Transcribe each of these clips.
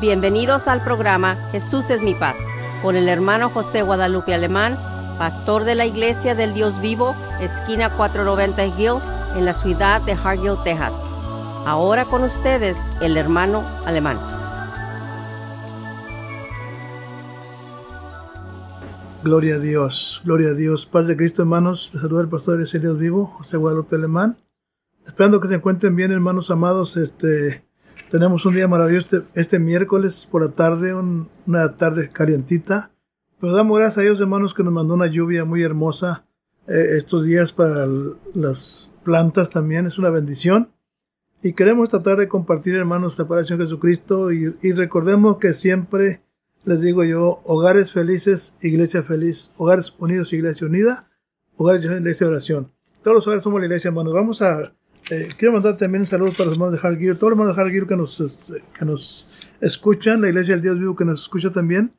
Bienvenidos al programa Jesús es mi paz con el hermano José Guadalupe Alemán, pastor de la Iglesia del Dios Vivo, esquina 490 Hill, en la ciudad de Hargill, Texas. Ahora con ustedes el hermano Alemán. Gloria a Dios, gloria a Dios. Paz de Cristo, hermanos. Les saluda el pastor de Dios Vivo, José Guadalupe Alemán. Esperando que se encuentren bien, hermanos amados. Este, tenemos un día maravilloso este, este miércoles por la tarde, una tarde calientita. Pero damos gracias a Dios, hermanos, que nos mandó una lluvia muy hermosa eh, estos días para las plantas también. Es una bendición. Y queremos tratar de compartir, hermanos, la palabra de Jesucristo. Y, y recordemos que siempre les digo yo, hogares felices, iglesia feliz, hogares unidos, iglesia unida, hogares de iglesia de oración. Todos los hogares somos la iglesia, hermanos. Vamos a eh, quiero mandar también un saludo para los hermanos de Hargir, todos los hermanos de Hargir que nos, este, que nos escuchan, la iglesia del Dios vivo que nos escucha también.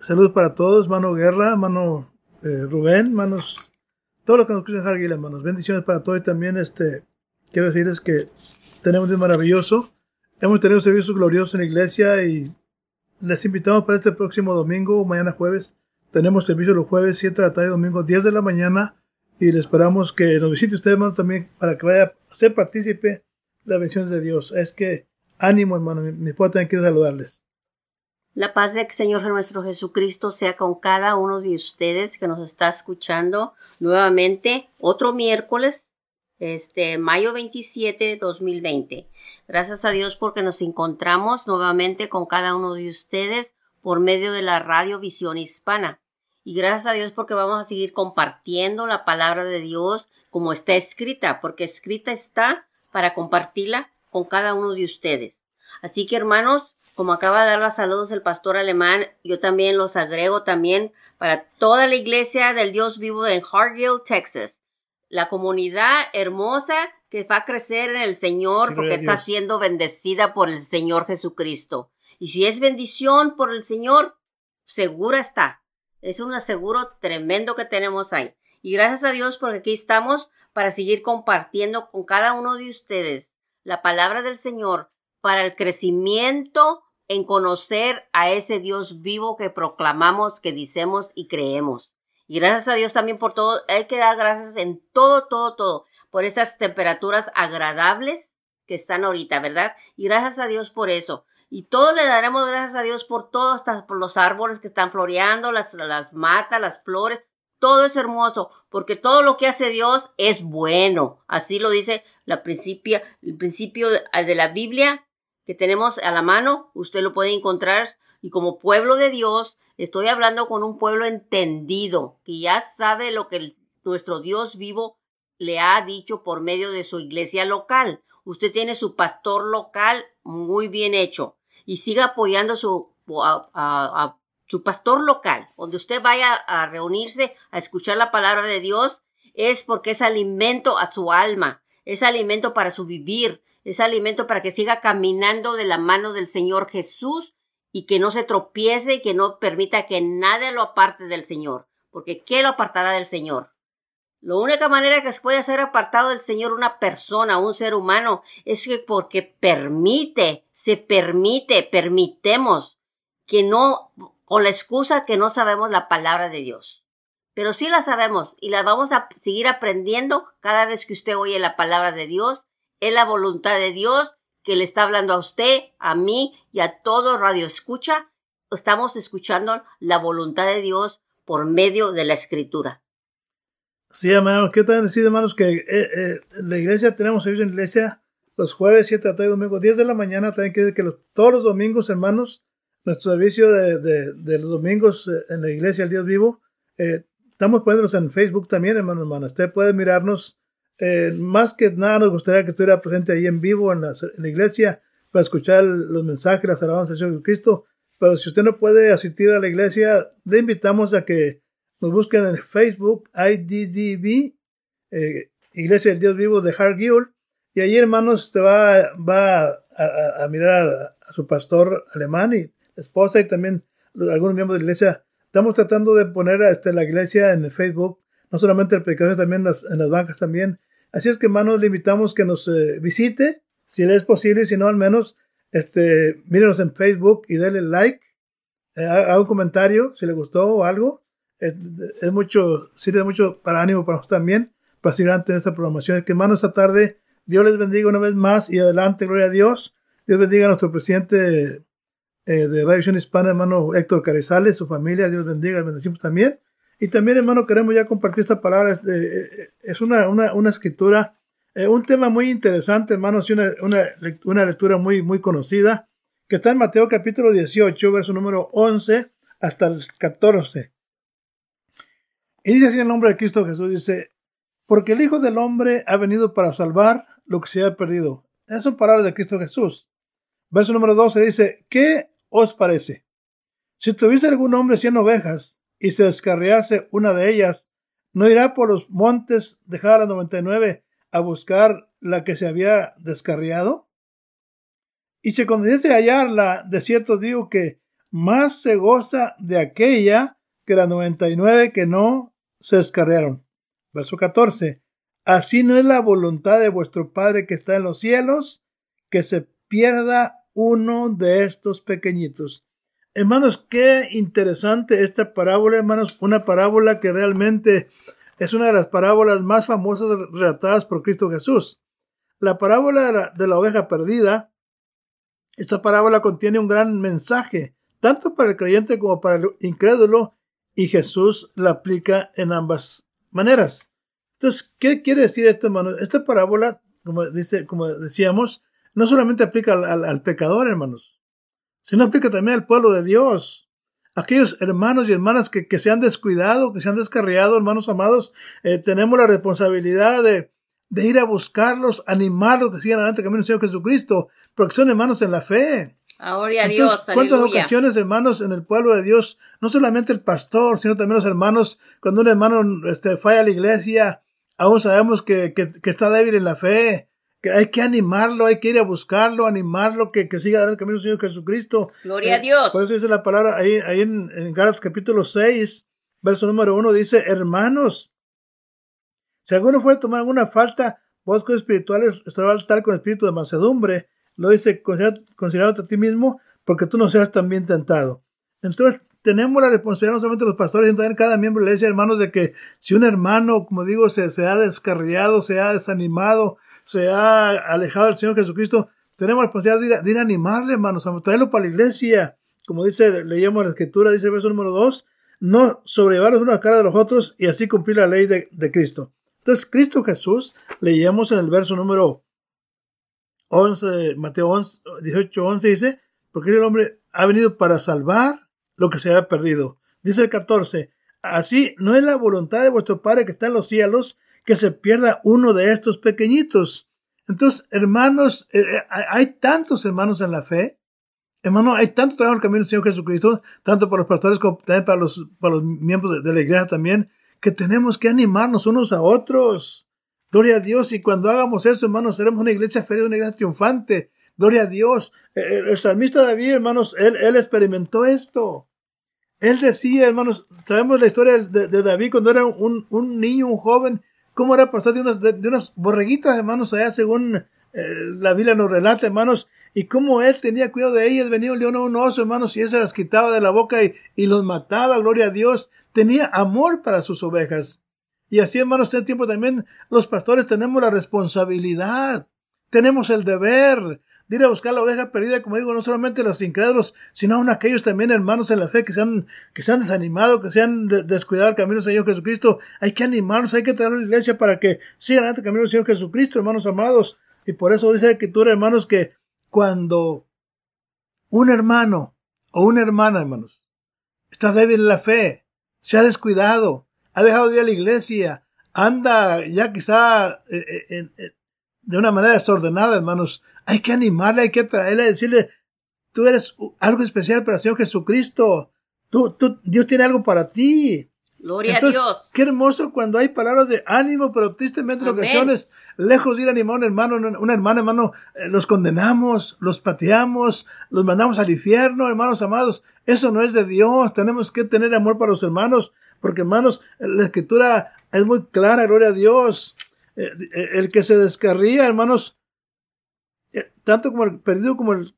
Saludos para todos, mano Guerra, mano eh, Rubén, manos, todos los que nos escuchan Hargir, hermanos. Bendiciones para todos y también este, quiero decirles que tenemos un maravilloso. Hemos tenido servicios gloriosos en la iglesia y les invitamos para este próximo domingo, mañana jueves. Tenemos servicio los jueves 7 de la tarde, domingo 10 de la mañana y le esperamos que nos visite usted, hermano, también para que vaya a ser partícipe de las bendiciones de Dios. Es que ánimo, hermano, mi, mi también quiere saludarles. La paz del Señor nuestro Jesucristo sea con cada uno de ustedes que nos está escuchando nuevamente otro miércoles, este mayo 27, 2020. Gracias a Dios porque nos encontramos nuevamente con cada uno de ustedes por medio de la radio Visión Hispana. Y gracias a Dios porque vamos a seguir compartiendo la palabra de Dios como está escrita, porque escrita está para compartirla con cada uno de ustedes. Así que hermanos, como acaba de dar los saludos el pastor alemán, yo también los agrego también para toda la iglesia del Dios vivo en Hargill, Texas. La comunidad hermosa que va a crecer en el Señor porque está siendo bendecida por el Señor Jesucristo. Y si es bendición por el Señor, segura está es un aseguro tremendo que tenemos ahí. Y gracias a Dios porque aquí estamos para seguir compartiendo con cada uno de ustedes la palabra del Señor para el crecimiento en conocer a ese Dios vivo que proclamamos, que decimos y creemos. Y gracias a Dios también por todo, hay que dar gracias en todo, todo, todo, por esas temperaturas agradables que están ahorita, ¿verdad? Y gracias a Dios por eso. Y todo le daremos gracias a Dios por todos por los árboles que están floreando, las, las matas, las flores. Todo es hermoso, porque todo lo que hace Dios es bueno. Así lo dice la principia, el principio de la Biblia que tenemos a la mano. Usted lo puede encontrar. Y como pueblo de Dios, estoy hablando con un pueblo entendido, que ya sabe lo que nuestro Dios vivo le ha dicho por medio de su iglesia local. Usted tiene su pastor local muy bien hecho y siga apoyando su, a, su pastor local, donde usted vaya a reunirse a escuchar la palabra de Dios, es porque es alimento a su alma, es alimento para su vivir, es alimento para que siga caminando de la mano del Señor Jesús y que no se tropiece y que no permita que nada lo aparte del Señor, porque ¿qué lo apartará del Señor? La única manera que se puede ser apartado del Señor una persona, un ser humano, es que porque permite, se permite, permitemos que no, con la excusa que no sabemos la palabra de Dios. Pero sí la sabemos y la vamos a seguir aprendiendo cada vez que usted oye la palabra de Dios. Es la voluntad de Dios que le está hablando a usted, a mí y a todo radio escucha. Estamos escuchando la voluntad de Dios por medio de la escritura. Sí, hermanos, quiero también decir, hermanos, que eh, eh, la iglesia, tenemos servicio iglesia los jueves, 7 de la tarde, domingo, 10 de la mañana. También quiero decir que los, todos los domingos, hermanos, nuestro servicio de, de, los domingos eh, en la iglesia, el Dios vivo, estamos poniéndonos en Facebook también, hermano, hermano. Usted puede mirarnos. más que nada, nos gustaría que estuviera presente ahí en vivo en la, iglesia para escuchar los mensajes, las alabanzas de Cristo. Pero si usted no puede asistir a la iglesia, le invitamos a que nos busquen en Facebook, IDDB, eh, Iglesia del Dios Vivo de Hargill, y ahí, hermanos, usted va, va a, mirar a, su pastor alemán y esposa y también algunos miembros de la iglesia. Estamos tratando de poner este, la iglesia en el Facebook, no solamente el predicador, también en las bancas también. Así es que, hermanos, le invitamos que nos eh, visite, si es posible, si no, al menos este, mírenos en Facebook y denle like, eh, haga un comentario si le gustó o algo. Es, mucho, sirve mucho para ánimo para nosotros también, para seguir adelante en esta programación. Que hermano, esta tarde, Dios les bendiga una vez más y adelante, gloria a Dios. Dios bendiga a nuestro presidente eh, de Radio Hispana, hermano Héctor Carrizales, su familia, Dios bendiga, bendecimos también. Y también, hermano, queremos ya compartir esta palabra. Eh, es una, una, una escritura eh, un tema muy interesante, hermanos, una, una, lectura muy, muy conocida, que está en Mateo capítulo 18, verso número 11 hasta el 14. Y dice así en el nombre de Cristo Jesús, dice, porque el Hijo del Hombre ha venido para salvar lo que se ha perdido. Esas son palabras de Cristo Jesús. Verso número 12 dice, ¿qué os parece? Si tuviese algún hombre cien ovejas y se descarriase una de ellas, ¿no irá por los montes, dejar a las noventa y nueve a buscar la que se había descarriado? Y si cuando hallarla, de cierto digo que más se goza de aquella que la 99 que no se descarriaron. Verso 14. Así no es la voluntad de vuestro Padre que está en los cielos, que se pierda uno de estos pequeñitos. Hermanos, qué interesante esta parábola, hermanos, una parábola que realmente es una de las parábolas más famosas relatadas por Cristo Jesús. La parábola de la, oveja perdida, esta parábola contiene un gran mensaje, tanto para el creyente como para el incrédulo, y Jesús la aplica en ambas maneras. Entonces, ¿qué quiere decir esto, hermanos? Esta parábola, como, dice, como decíamos, no solamente aplica al, al pecador, hermanos, sino aplica también al pueblo de Dios aquellos hermanos y hermanas que, se han descuidado, que se han descarriado, hermanos amados, eh, tenemos la responsabilidad de, ir a buscarlos, animarlos que sigan adelante camino del Señor Jesucristo, porque son hermanos en la fe. Ahora a Dios. ¿Cuántas ocasiones, hermanos, en el pueblo de Dios, no solamente el pastor, sino también los hermanos, cuando un hermano este, falla a la iglesia, aún sabemos que, que, que está débil en la fe, hay que animarlo, hay que ir a buscarlo, animarlo, que, que siga el camino del Señor Jesucristo. Gloria a eh, Dios. Por eso dice la palabra ahí, ahí en, en Gálatas capítulo 6, verso número 1, dice, hermanos, si alguno fuera a tomar alguna falta, vos con espirituales estará tal con espíritu de mansedumbre, lo dice, considerándote a ti mismo, porque tú no seas también tentado. Entonces, tenemos la responsabilidad no solamente los pastores, sino también cada miembro de la iglesia, hermanos, de que si un hermano, como digo, se, ha descarriado, se ha desanimado, se ha alejado del Señor Jesucristo, tenemos la responsabilidad de ir, a animarle, hermanos, a traerlo para la iglesia. Como dice, leíamos la escritura, dice el verso número 2, no sobrellevarlos uno a cara de los otros y así cumplir la ley de, Cristo. Entonces, Cristo Jesús, leíamos en el verso número 11, Mateo 11, 18, 11, dice, porque el hombre ha venido para salvar lo que se había perdido. Dice el 14, así no es la voluntad de vuestro Padre que está en los cielos, que se pierda uno de estos pequeñitos. Entonces, hermanos, eh, eh, hay tantos hermanos en la fe. Hermano, hay tanto trabajo en el camino del Señor Jesucristo, tanto para los pastores como también para los, para los miembros de, la iglesia también, que tenemos que animarnos unos a otros. Gloria a Dios. Y cuando hagamos eso, hermanos, seremos una iglesia feliz, una iglesia triunfante. Gloria a Dios. Eh, el, salmista David, hermanos, él experimentó esto. Él decía, hermanos, sabemos la historia de, David cuando era un, un, niño, un joven, cómo era pastor de unas, de, unas borreguitas, hermanos, allá según eh, la Biblia nos relata, hermanos, y cómo él tenía cuidado de ellas, venía un león o un oso, hermanos, y él se las quitaba de la boca y, y los mataba, gloria a Dios, tenía amor para sus ovejas. Y así, hermanos, en el tiempo también los pastores tenemos la responsabilidad, tenemos el deber de a buscar la oveja perdida, como digo, no solamente los incrédulos, sino aún aquellos también hermanos en la fe que se han, que se han desanimado, que se han descuidado el camino del Señor Jesucristo. Hay que animarlos, hay que traer a la iglesia para que sigan el camino del Señor Jesucristo, hermanos amados. Y por eso dice la Escritura, hermanos, que cuando un hermano o una hermana, hermanos, está débil en la fe, se ha descuidado, ha dejado de ir a la iglesia, anda ya quizá eh, eh, de una manera desordenada, hermanos, hay que animarle, hay que traerle, decirle, tú eres algo especial para el Señor Jesucristo. Tú, tú, Dios tiene algo para ti. Gloria a Dios. Qué hermoso cuando hay palabras de ánimo, pero tristemente en ocasiones, lejos de ir a animar a un hermano, una hermana, hermano, eh, los condenamos, los pateamos, los mandamos al infierno, hermanos amados. Eso no es de Dios. Tenemos que tener amor para los hermanos, porque hermanos, la escritura es muy clara, gloria a Dios. Eh, eh, el que se descarría, hermanos, tanto como el perdido como el,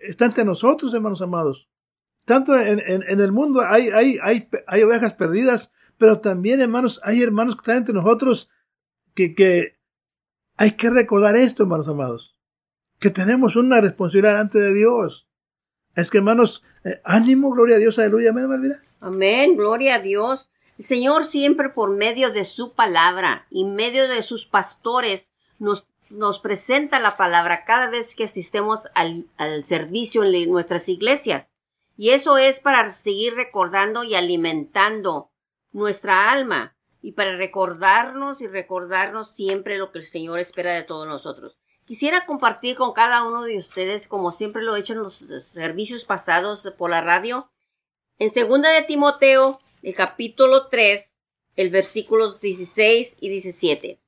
está entre nosotros, hermanos amados. Tanto en, el mundo hay, hay, hay, hay, ovejas perdidas, pero también, hermanos, hay hermanos que están entre nosotros que, que hay que recordar esto, hermanos amados, que tenemos una responsabilidad ante Dios. Es que, hermanos, eh, ánimo, gloria a Dios, aleluya, amén, Amén, gloria a Dios. El Señor siempre por medio de su palabra y medio de sus pastores nos, nos presenta la palabra cada vez que asistemos al, servicio en nuestras iglesias. Y eso es para seguir recordando y alimentando nuestra alma y para recordarnos y recordarnos siempre lo que el Señor espera de todos nosotros. Quisiera compartir con cada uno de ustedes, como siempre lo he hecho en los servicios pasados por la radio, en segunda de Timoteo, el capítulo 3, el versículos 16 y 17.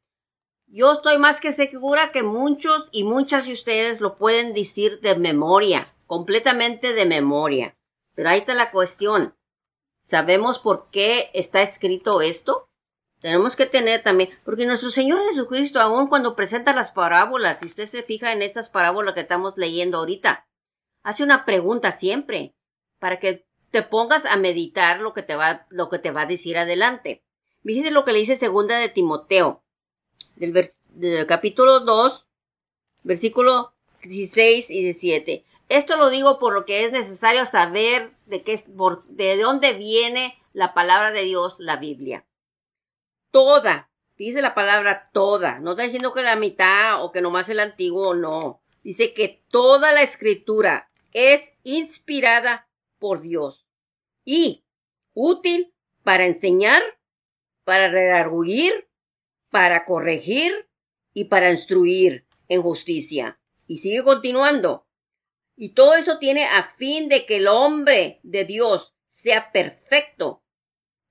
Yo estoy más que segura que muchos y muchas de ustedes lo pueden decir de memoria, completamente de memoria. Pero ahí está la cuestión. ¿Sabemos por qué está escrito esto? Tenemos que tener también, porque nuestro Señor Jesucristo, aun cuando presenta las parábolas, si usted se fija en estas parábolas que estamos leyendo ahorita, hace una pregunta siempre, para que te pongas a meditar lo que te va, lo que te va a decir adelante. Fíjese lo que le dice segunda de Timoteo, del, del capítulo 2, versículo 16 y 17. Esto lo digo por lo que es necesario saber de qué, de dónde viene la palabra de Dios, la Biblia. Toda, dice la palabra toda, no está diciendo que la mitad o que nomás el antiguo, no. Dice que toda la escritura es inspirada por Dios y útil para enseñar, para redarguir, para corregir y para instruir en justicia. Y sigue continuando y todo eso tiene a fin de que el hombre de Dios sea perfecto,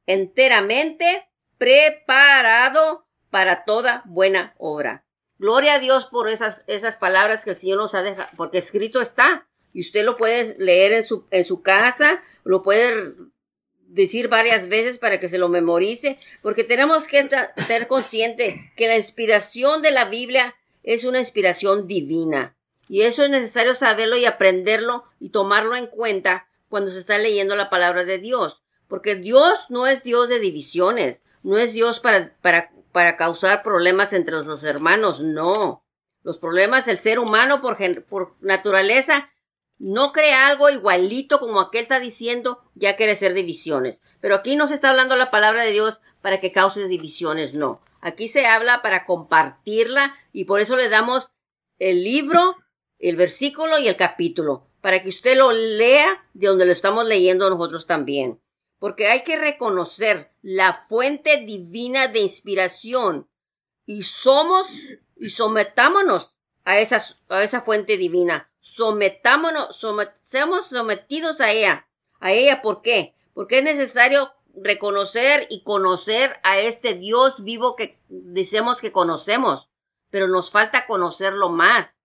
enteramente preparado para toda buena obra. Gloria a Dios por esas, esas palabras que el Señor nos ha dejado, porque escrito está. Y usted lo puede leer en su, en su casa, lo puede decir varias veces para que se lo memorice, porque tenemos que ser conscientes que la inspiración de la Biblia es una inspiración divina. Y eso es necesario saberlo y aprenderlo y tomarlo en cuenta cuando se está leyendo la palabra de Dios. Porque Dios no es Dios de divisiones, no es Dios para, para, para causar problemas entre los hermanos, no. Los problemas, el ser humano por, por naturaleza no crea algo igualito como aquel está diciendo, ya quiere ser divisiones. Pero aquí no se está hablando la palabra de Dios para que cause divisiones, no. Aquí se habla para compartirla y por eso le damos el libro el versículo y el capítulo, para que usted lo lea de donde lo estamos leyendo nosotros también. Porque hay que reconocer la fuente divina de inspiración y somos y sometámonos a a esa fuente divina. Sometámonos, seamos sometidos a ella. A ella, ¿por qué? Porque es necesario reconocer y conocer a este Dios vivo que decimos que conocemos, pero nos falta conocerlo más.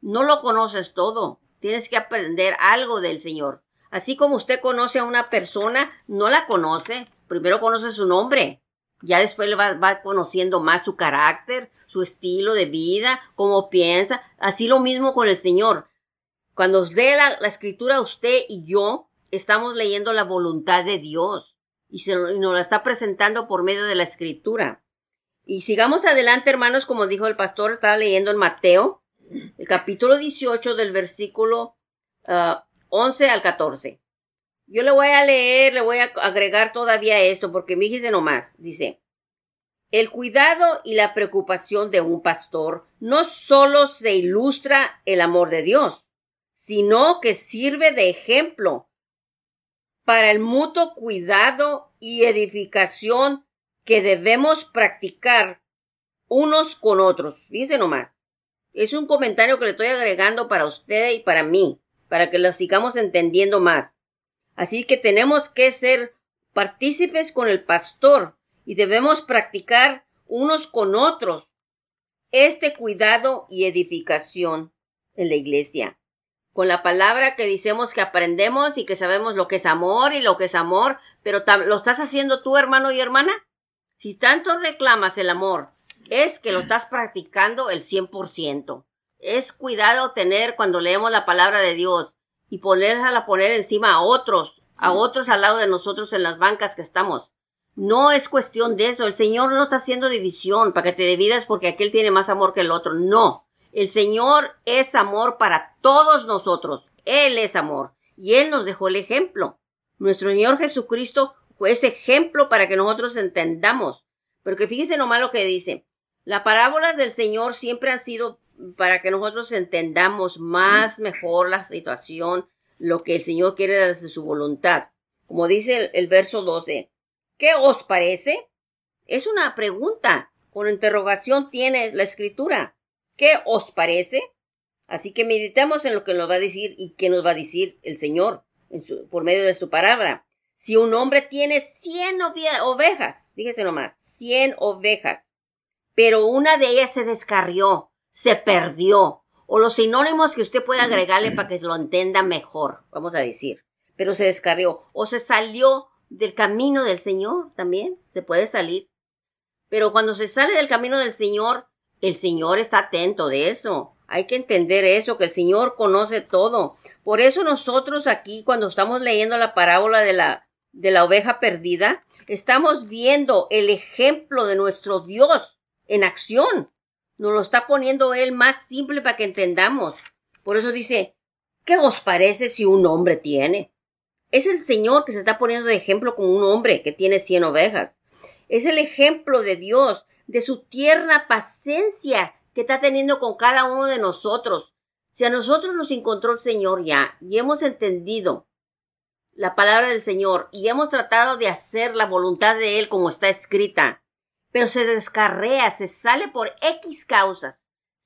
No lo conoces todo. Tienes que aprender algo del Señor. Así como usted conoce a una persona, no la conoce. Primero conoce su nombre. Ya después le va, conociendo más su carácter, su estilo de vida, cómo piensa. Así lo mismo con el Señor. Cuando os dé la, escritura usted y yo, estamos leyendo la voluntad de Dios. Y, se, y nos la está presentando por medio de la escritura. Y sigamos adelante, hermanos, como dijo el pastor, estaba leyendo en Mateo, el capítulo 18 del versículo 11 ah, al 14. Yo le voy a leer, le voy a agregar todavía esto, porque no nomás. Dice, el cuidado y la preocupación de un pastor no solo se ilustra el amor de Dios, sino que sirve de ejemplo para el mutuo cuidado y edificación que debemos practicar unos con otros. Dice nomás. Es un comentario que le estoy agregando para usted y para mí, para que lo sigamos entendiendo más. Así que tenemos que ser partícipes con el pastor y debemos practicar unos con otros este cuidado y edificación en la iglesia. Con la palabra que decimos que aprendemos y que sabemos lo que es amor y lo que es amor, pero ¿lo estás haciendo tú, hermano y hermana? Si tanto reclamas el amor es que lo estás practicando el 100%. es cuidado tener cuando leemos la palabra de Dios y ponerla poner encima a otros, a otros al lado de nosotros en las bancas que estamos. No es cuestión de eso. El Señor no está haciendo división para que te dividas porque aquel tiene más amor que el otro. No. El Señor es amor para todos nosotros. Él es amor. Y Él nos dejó el ejemplo. Nuestro Señor Jesucristo fue ese ejemplo para que nosotros entendamos. Pero que fíjense nomás lo que dice. Las parábolas del Señor siempre han sido para que nosotros entendamos más mejor la situación, lo que el Señor quiere desde su voluntad. Como dice el, el verso 12. ¿Qué os parece? Es una pregunta. Con interrogación tiene la escritura. ¿Qué os parece? Así que meditemos en lo que nos va a decir y qué nos va a decir el Señor por medio de su palabra. Si un hombre tiene cien ovejas, fíjese nomás, cien ovejas, pero una de ellas se descarrió, se perdió, o los sinónimos que usted puede agregarle para que lo entienda mejor, vamos a decir, pero se descarrió, o se salió del camino del Señor también, se puede salir. Pero cuando se sale del camino del Señor, el Señor está atento de eso. Hay que entender eso, que el Señor conoce todo. Por eso nosotros aquí, cuando estamos leyendo la parábola de la, de la oveja perdida, estamos viendo el ejemplo de nuestro Dios en acción. Nos lo está poniendo Él más simple para que entendamos. Por eso dice, ¿qué os parece si un hombre tiene? Es el Señor que se está poniendo de ejemplo con un hombre que tiene cien ovejas. Es el ejemplo de Dios de su tierna paciencia que está teniendo con cada uno de nosotros. Si a nosotros nos encontró el Señor ya y hemos entendido la palabra del Señor y hemos tratado de hacer la voluntad de Él como está escrita, pero se descarrea, se sale por X causas,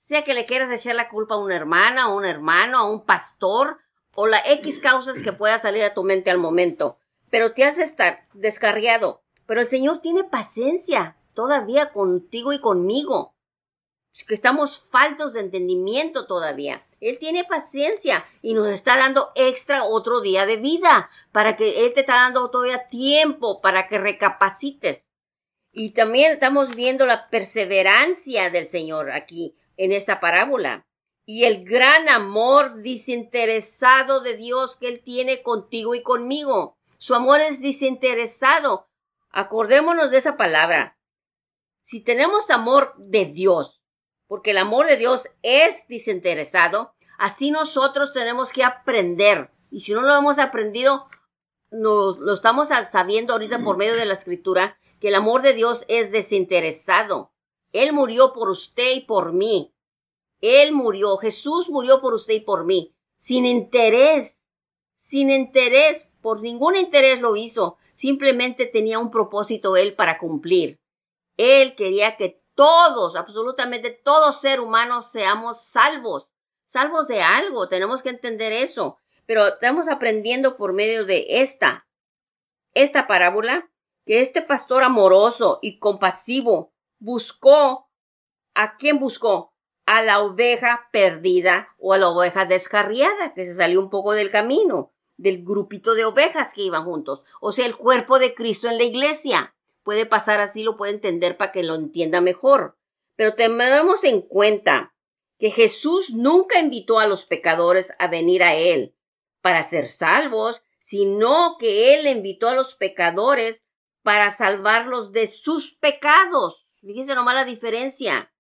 sea que le quieras echar la culpa a una hermana, a un hermano, a un pastor, o la X causas que pueda salir a tu mente al momento, pero te has estar descarriado. Pero el Señor tiene paciencia, todavía contigo y conmigo, que estamos faltos de entendimiento todavía. Él tiene paciencia y nos está dando extra otro día de vida para que Él te está dando todavía tiempo para que recapacites. Y también estamos viendo la perseverancia del Señor aquí en esta parábola y el gran amor desinteresado de Dios que Él tiene contigo y conmigo. Su amor es desinteresado. Acordémonos de esa palabra si tenemos amor de Dios, porque el amor de Dios es desinteresado, así nosotros tenemos que aprender. Y si no lo hemos aprendido, no, lo estamos sabiendo ahorita por medio de la escritura, que el amor de Dios es desinteresado. Él murió por usted y por mí. Él murió, Jesús murió por usted y por mí, sin interés, sin interés, por ningún interés lo hizo, simplemente tenía un propósito Él para cumplir. Él quería que todos, absolutamente todos ser humanos seamos salvos, salvos de algo, tenemos que entender eso. Pero estamos aprendiendo por medio de esta, esta parábola, que este pastor amoroso y compasivo buscó, ¿a quién buscó? A la oveja perdida o a la oveja descarriada que se salió un poco del camino, del grupito de ovejas que iban juntos, o sea, el cuerpo de Cristo en la iglesia puede pasar así, lo puede entender para que lo entienda mejor. Pero tenemos en cuenta que Jesús nunca invitó a los pecadores a venir a Él para ser salvos, sino que Él invitó a los pecadores para salvarlos de sus pecados. Fíjense nomás la diferencia.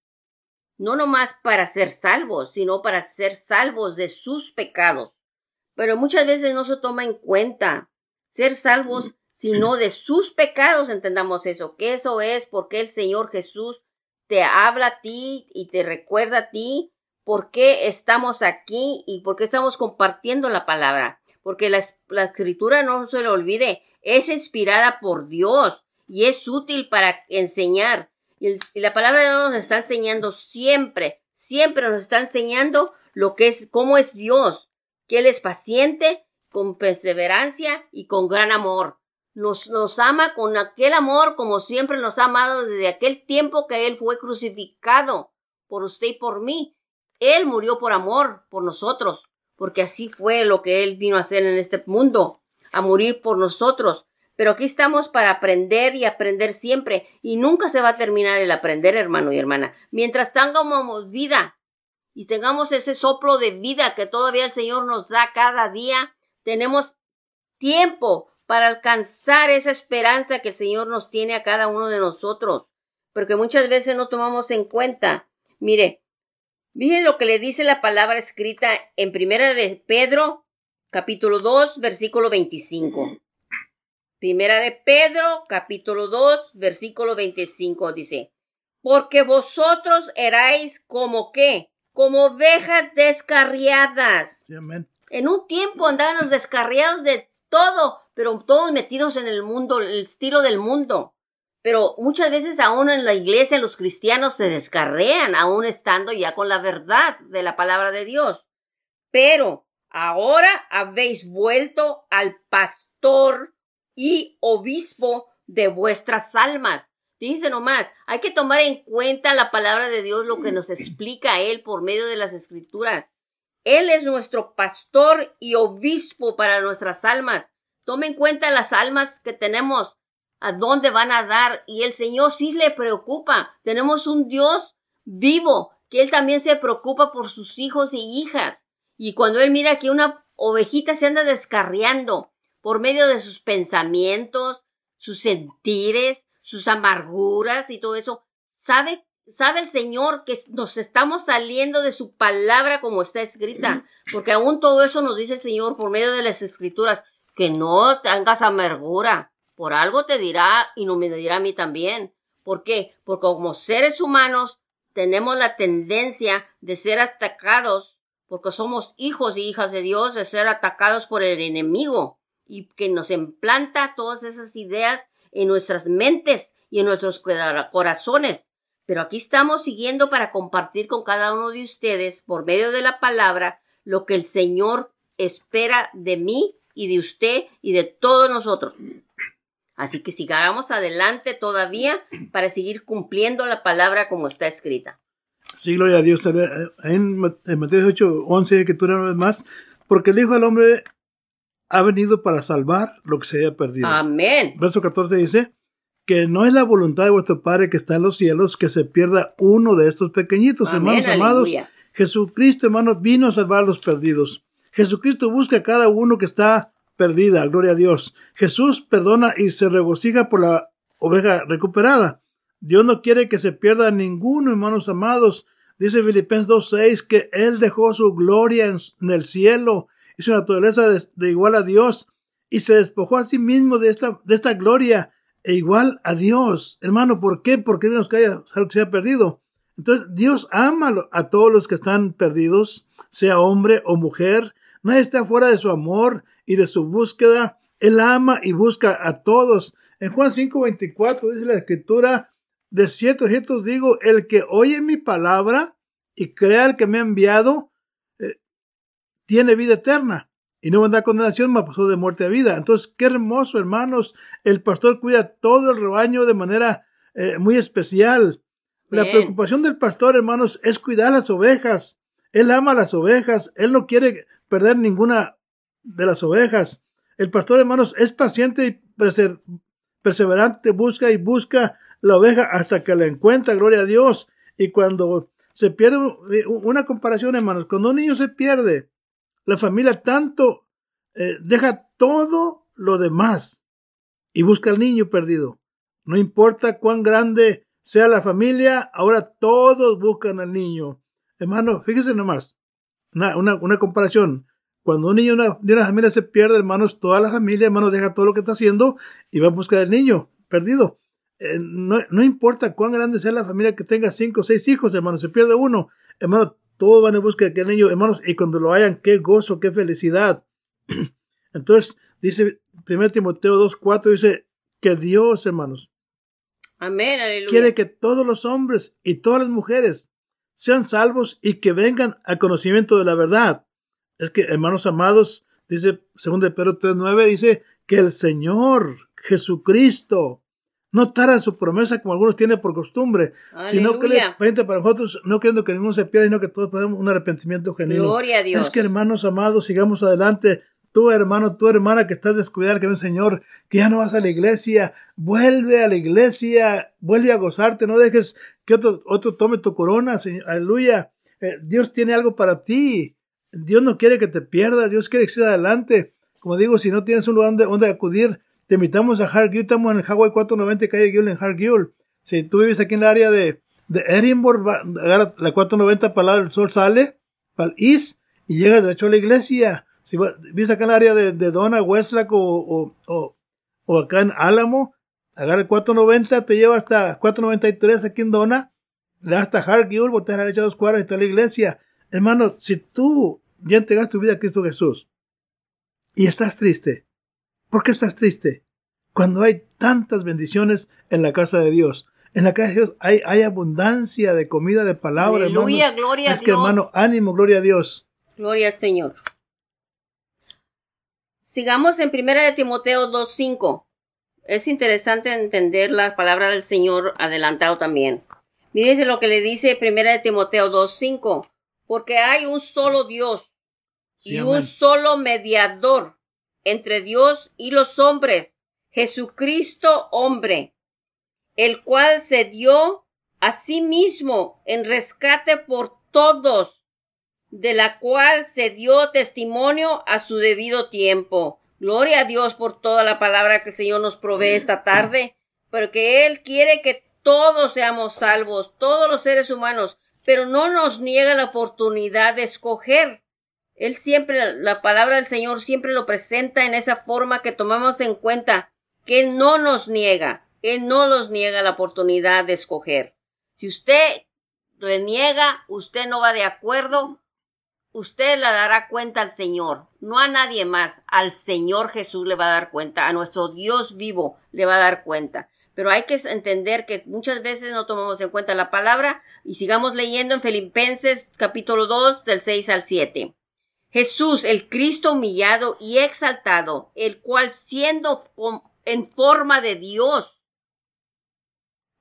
No nomás para ser salvos, sino para ser salvos de sus pecados. Pero muchas veces no se toma en cuenta. Ser salvos sino de sus pecados, entendamos eso, que eso es porque el Señor Jesús te habla a ti y te recuerda a ti por qué estamos aquí y por qué estamos compartiendo la palabra. Porque la, escritura, no se lo olvide, es inspirada por Dios y es útil para enseñar. Y, y la palabra de Dios nos está enseñando siempre, siempre nos está enseñando lo que es, cómo es Dios, que Él es paciente, con perseverancia y con gran amor nos, ama con aquel amor como siempre nos ha amado desde aquel tiempo que Él fue crucificado por usted y por mí. Él murió por amor, por nosotros, porque así fue lo que Él vino a hacer en este mundo, a morir por nosotros. Pero aquí estamos para aprender y aprender siempre, y nunca se va a terminar el aprender, hermano y hermana. Mientras tengamos vida, y tengamos ese soplo de vida que todavía el Señor nos da cada día, tenemos tiempo para alcanzar esa esperanza que el Señor nos tiene a cada uno de nosotros, porque muchas veces no tomamos en cuenta. Mire, miren lo que le dice la palabra escrita en Primera de Pedro, capítulo 2, versículo 25. Primera de Pedro, capítulo 2, versículo 25 dice, porque vosotros erais como qué, como ovejas descarriadas. En un tiempo andábamos descarriados de todo, pero todos metidos en el mundo, el estilo del mundo. Pero muchas veces aún en la iglesia los cristianos se descarrean, aún estando ya con la verdad de la palabra de Dios. Pero ahora habéis vuelto al pastor y obispo de vuestras almas. Dice nomás, hay que tomar en cuenta la palabra de Dios, lo que nos explica Él por medio de las escrituras. Él es nuestro pastor y obispo para nuestras almas. Tome en cuenta las almas que tenemos, a dónde van a dar. Y el Señor sí le preocupa. Tenemos un Dios vivo, que Él también se preocupa por sus hijos y hijas. Y cuando Él mira que una ovejita se anda descarriando por medio de sus pensamientos, sus sentires, sus amarguras y todo eso, sabe sabe el Señor que nos estamos saliendo de su palabra como está escrita, porque aún todo eso nos dice el Señor por medio de las escrituras que no tengas amargura. Por algo te dirá y no me dirá a mí también. ¿Por qué? Porque como seres humanos tenemos la tendencia de ser atacados, porque somos hijos y hijas de Dios, de ser atacados por el enemigo y que nos implanta todas esas ideas en nuestras mentes y en nuestros corazones. Pero aquí estamos siguiendo para compartir con cada uno de ustedes, por medio de la palabra, lo que el Señor espera de mí y de usted y de todos nosotros. Así que sigamos adelante todavía para seguir cumpliendo la palabra como está escrita. Sí, gloria a Dios. En Mateo 8, 11, que tú una vez más, porque el Hijo del Hombre ha venido para salvar lo que se haya perdido. Amén. Verso 14 dice que no es la voluntad de vuestro Padre que está en los cielos que se pierda uno de estos pequeñitos, hermanos amados. Jesucristo, hermanos, vino a salvar a los perdidos. Jesucristo busca a cada uno que está perdida, gloria a Dios. Jesús perdona y se regocija por la oveja recuperada. Dios no quiere que se pierda ninguno, hermanos amados. Dice Filipenses 2.6 que Él dejó su gloria en, el cielo y su naturaleza de, igual a Dios y se despojó a sí mismo de esta, de esta gloria e igual a Dios. Hermano, ¿por qué? Porque nos haya algo que se ha perdido. Entonces, Dios ama a todos los que están perdidos, sea hombre o mujer. Nadie está fuera de su amor y de su búsqueda. Él ama y busca a todos. En Juan 5:24 dice la escritura, de cierto, cierto os digo, el que oye mi palabra y crea el que me ha enviado, eh, tiene vida eterna y no vendrá condenación, mas pasó de muerte a vida. Entonces, qué hermoso, hermanos. El pastor cuida todo el rebaño de manera eh, muy especial. La preocupación del pastor, hermanos, es cuidar las ovejas. Él ama las ovejas. Él no quiere perder ninguna de las ovejas. El pastor, hermanos, es paciente y perseverante, busca y busca la oveja hasta que la encuentra, gloria a Dios. Y cuando se pierde una comparación, hermanos, cuando un niño se pierde, la familia tanto eh, deja todo lo demás y busca al niño perdido. No importa cuán grande sea la familia, ahora todos buscan al niño. Hermano, fíjese nomás, una, una comparación. Cuando un niño de una familia se pierde, hermanos, toda la familia, hermanos, deja todo lo que está haciendo y va a buscar al niño perdido. Eh, no, importa cuán grande sea la familia que tenga cinco o seis hijos, hermanos, se pierde uno, hermano, todos van en busca de aquel niño, hermanos, y cuando lo hayan, qué gozo, qué felicidad. Entonces, dice 1 Timoteo 2.4, dice que Dios, hermanos, Amén, aleluya. quiere que todos los hombres y todas las mujeres sean salvos y que vengan al conocimiento de la verdad es que, hermanos amados, dice 2 Pedro 3.9, dice que el Señor Jesucristo no tarda su promesa como algunos tienen por costumbre, sino que le para nosotros, no queriendo que ninguno se pierda, sino que todos podamos un arrepentimiento genuino. Gloria a Dios. Es que, hermanos amados, sigamos adelante. Tú, hermano, tu hermana que estás descuidada, que ven, Señor, que ya no vas a la iglesia, vuelve a la iglesia, vuelve a gozarte, no dejes que otro, otro tome tu corona, aleluya. Eh, Dios tiene algo para ti. Dios no quiere que te pierdas, Dios quiere que sigas adelante. Como digo, si no tienes un lugar donde, donde acudir, te invitamos a Hargill, estamos en el Highway 490, calle Gill en Hargill. Si tú vives aquí en el área de, de Edinburgh, agarra la 490 para el del sol sale, para el east, y llegas de hecho a la iglesia. Si vives acá en el área de, de Donna, Westlack o, o, o, acá en Álamo, agarra el 490, te lleva hasta 493 aquí en Donna, le das hasta Hargill, volteas a la derecha dos cuadras y está la iglesia. Hermano, si tú ya entregaste tu vida a Cristo Jesús y estás triste, ¿por qué estás triste? Cuando hay tantas bendiciones en la casa de Dios. En la casa de Dios hay, hay abundancia de comida, de palabra, Aleluya, gloria es que, hermano, ánimo, gloria a Dios. Gloria al Señor. Sigamos en Primera de Timoteo 2.5. Es interesante entender la palabra del Señor adelantado también. Mírense lo que le dice Primera de Timoteo 2.5. Porque hay un solo Dios y un solo mediador entre Dios y los hombres, Jesucristo hombre, el cual se dio a sí mismo en rescate por todos, de la cual se dio testimonio a su debido tiempo. Gloria a Dios por toda la palabra que el Señor nos provee esta tarde, porque Él quiere que todos seamos salvos, todos los seres humanos, pero no nos niega la oportunidad de escoger. Él siempre, la palabra del Señor siempre lo presenta en esa forma que tomamos en cuenta, que Él no nos niega, Él no nos niega la oportunidad de escoger. Si usted reniega, usted no va de acuerdo, usted la dará cuenta al Señor, no a nadie más, al Señor Jesús le va a dar cuenta, a nuestro Dios vivo le va a dar cuenta. Pero hay que entender que muchas veces no tomamos en cuenta la palabra y sigamos leyendo en Filipenses capítulo 2 del 6 al 7. Jesús, el Cristo humillado y exaltado, el cual siendo en forma de Dios,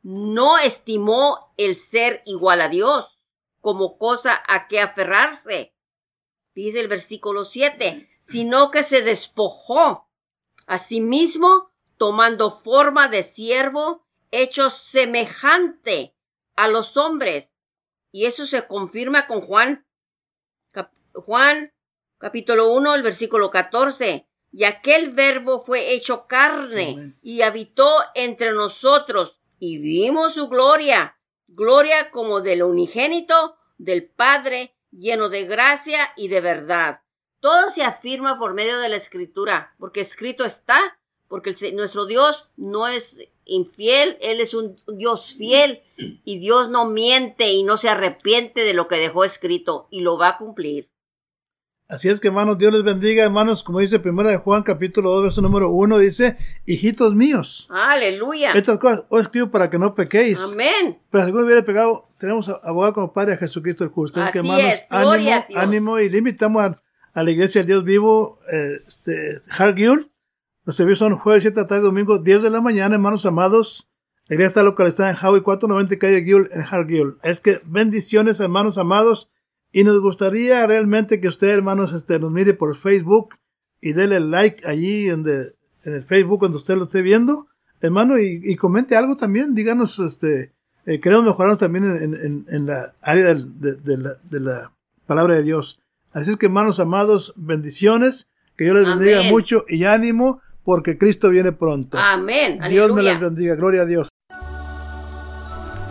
no estimó el ser igual a Dios como cosa a que aferrarse, dice el versículo 7, sino que se despojó a sí mismo, tomando forma de siervo, hecho semejante a los hombres. Y eso se confirma con Juan, Juan capítulo 1, el versículo 14. Y aquel verbo fue hecho carne y habitó entre nosotros y vimos su gloria, gloria como del unigénito del Padre, lleno de gracia y de verdad. Todo se afirma por medio de la escritura, porque escrito está, porque nuestro Dios no es infiel, Él es un Dios fiel y Dios no miente y no se arrepiente de lo que dejó escrito y lo va a cumplir. Así es que, hermanos, Dios les bendiga, hermanos. Como dice Primera de Juan, capítulo 2, verso número 1, dice, hijitos míos. Aleluya. Estas cosas os escribo para que no pequéis. Amén. Pero si alguno hubiera pegado, tenemos abogado como Padre a Jesucristo el justo. Así que, hermanos, es. ánimo, Gloria a Dios. ánimo. Y le invitamos a, a la iglesia del Dios vivo, eh, este, Hargill. Los servicios son jueves 7 de la tarde, domingo 10 de la mañana, hermanos amados. La iglesia está localizada en Howie 490 calle Gill en Hargill. Es que bendiciones, hermanos amados. Y nos gustaría realmente que usted, hermanos, este, nos mire por Facebook y dele like allí en, de- en el Facebook cuando usted lo esté viendo, hermano, y, y comente algo también. Díganos, este, eh, queremos mejorarnos también en, en- en la área de, de la, de la palabra de Dios. Así es que, hermanos amados, bendiciones, que Dios les bendiga Amén. mucho y ánimo, porque Cristo viene pronto. Amén. Dios me les bendiga, gloria a Dios.